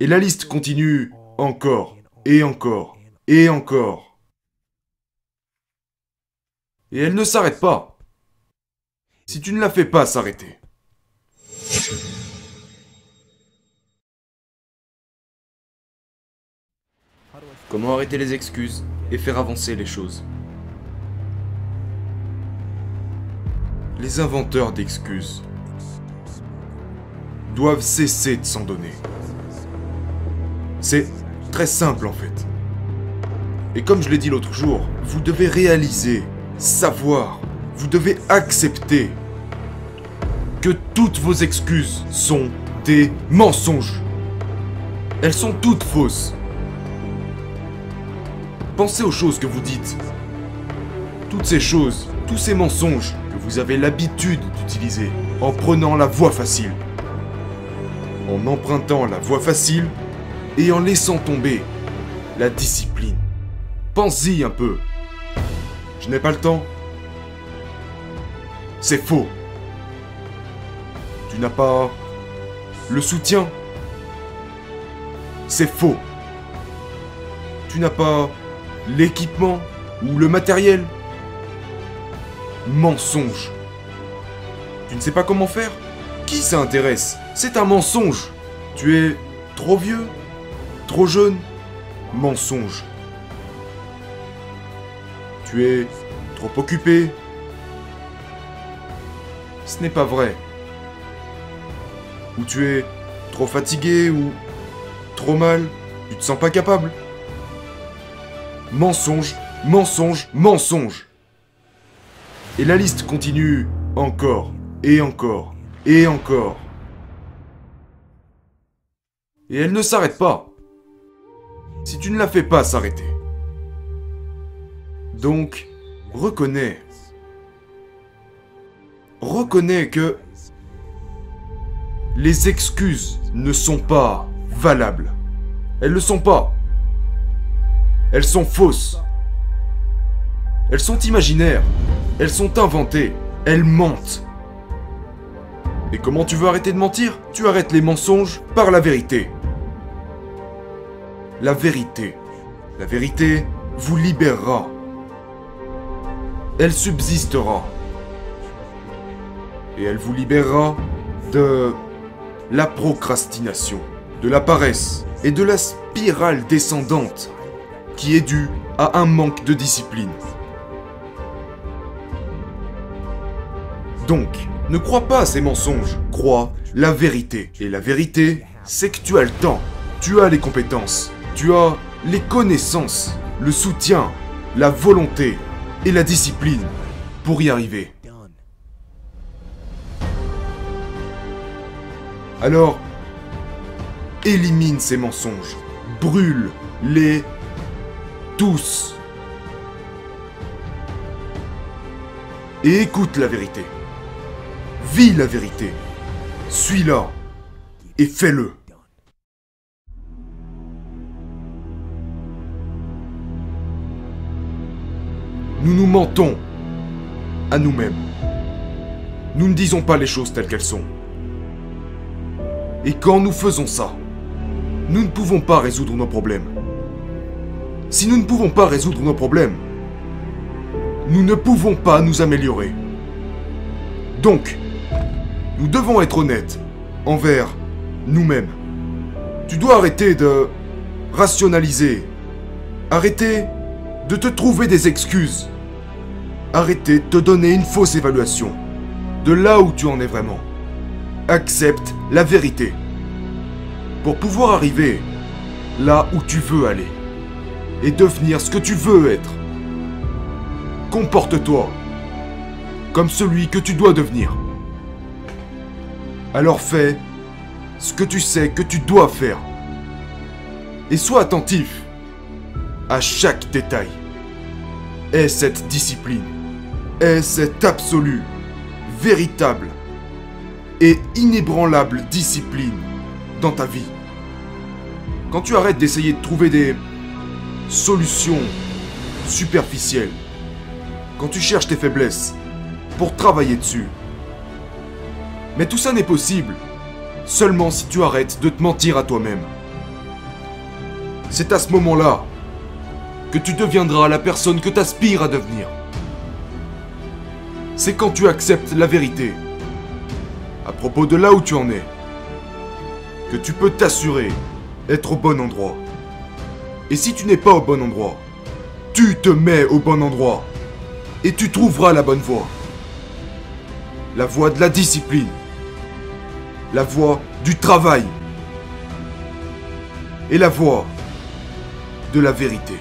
Et la liste continue encore, et encore, et encore. Et elle ne s'arrête pas. Si tu ne la fais pas s'arrêter. Comment arrêter les excuses et faire avancer les choses? Les inventeurs d'excuses doivent cesser de s'en donner. C'est très simple en fait. Et comme je l'ai dit l'autre jour, vous devez réaliser, savoir, vous devez accepter que toutes vos excuses sont des mensonges. Elles sont toutes fausses. Pensez aux choses que vous dites. Toutes ces choses, tous ces mensonges que vous avez l'habitude d'utiliser en prenant la voie facile. En empruntant la voie facile et en laissant tomber la discipline. Pense-y un peu. Je n'ai pas le temps. C'est faux. Tu n'as pas le soutien. C'est faux. Tu n'as pas l'équipement ou le matériel. Mensonge. Tu ne sais pas comment faire? Qui ça intéresse C'est un mensonge. Tu es trop vieux? Trop jeune Mensonge. Tu es trop occupé Ce n'est pas vrai. Ou tu es trop fatigué ou trop mal, tu te sens pas capable. Mensonge, mensonge, mensonge. Et la liste continue encore, et encore, et encore. Et elle ne s'arrête pas. Si tu ne la fais pas s'arrêter. Donc, reconnais. Reconnais que les excuses ne sont pas valables. Elles ne sont pas. Elles sont fausses. Elles sont imaginaires. Elles sont inventées. Elles mentent. Et comment tu veux arrêter de mentir? Tu arrêtes les mensonges par la vérité. La vérité. La vérité vous libérera. Elle subsistera. Et elle vous libérera de la procrastination, de la paresse et de la spirale descendante qui est due à un manque de discipline. Donc, ne crois pas à ces mensonges, crois la vérité. Et la vérité, c'est que tu as le temps, tu as les compétences, tu as les connaissances, le soutien, la volonté et la discipline pour y arriver. Alors, élimine ces mensonges, brûle-les tous. Et écoute la vérité. Vis la vérité. Suis-la. Et fais-le. Nous nous mentons à nous-mêmes. Nous ne disons pas les choses telles qu'elles sont. Et quand nous faisons ça, nous ne pouvons pas résoudre nos problèmes. Si nous ne pouvons pas résoudre nos problèmes, nous ne pouvons pas nous améliorer. Donc, nous devons être honnêtes envers nous-mêmes. Tu dois arrêter de rationaliser. Arrêter de te trouver des excuses. Arrêter de te donner une fausse évaluation de là où tu en es vraiment. Accepte la vérité pour pouvoir arriver là où tu veux aller et devenir ce que tu veux être. Comporte-toi comme celui que tu dois devenir. Alors fais ce que tu sais que tu dois faire. Et sois attentif à chaque détail. Aie cette discipline. Aie cette absolue, véritable et inébranlable discipline dans ta vie. Quand tu arrêtes d'essayer de trouver des solutions superficielles, quand tu cherches tes faiblesses pour travailler dessus. Mais tout ça n'est possible seulement si tu arrêtes de te mentir à toi-même. C'est à ce moment-là que tu deviendras la personne que tu aspires à devenir. C'est quand tu acceptes la vérité à propos de là où tu en es que tu peux t'assurer être au bon endroit. Et si tu n'es pas au bon endroit, tu te mets au bon endroit et tu trouveras la bonne voie. La voie de la discipline. La voie du travail. Et la voie de la vérité.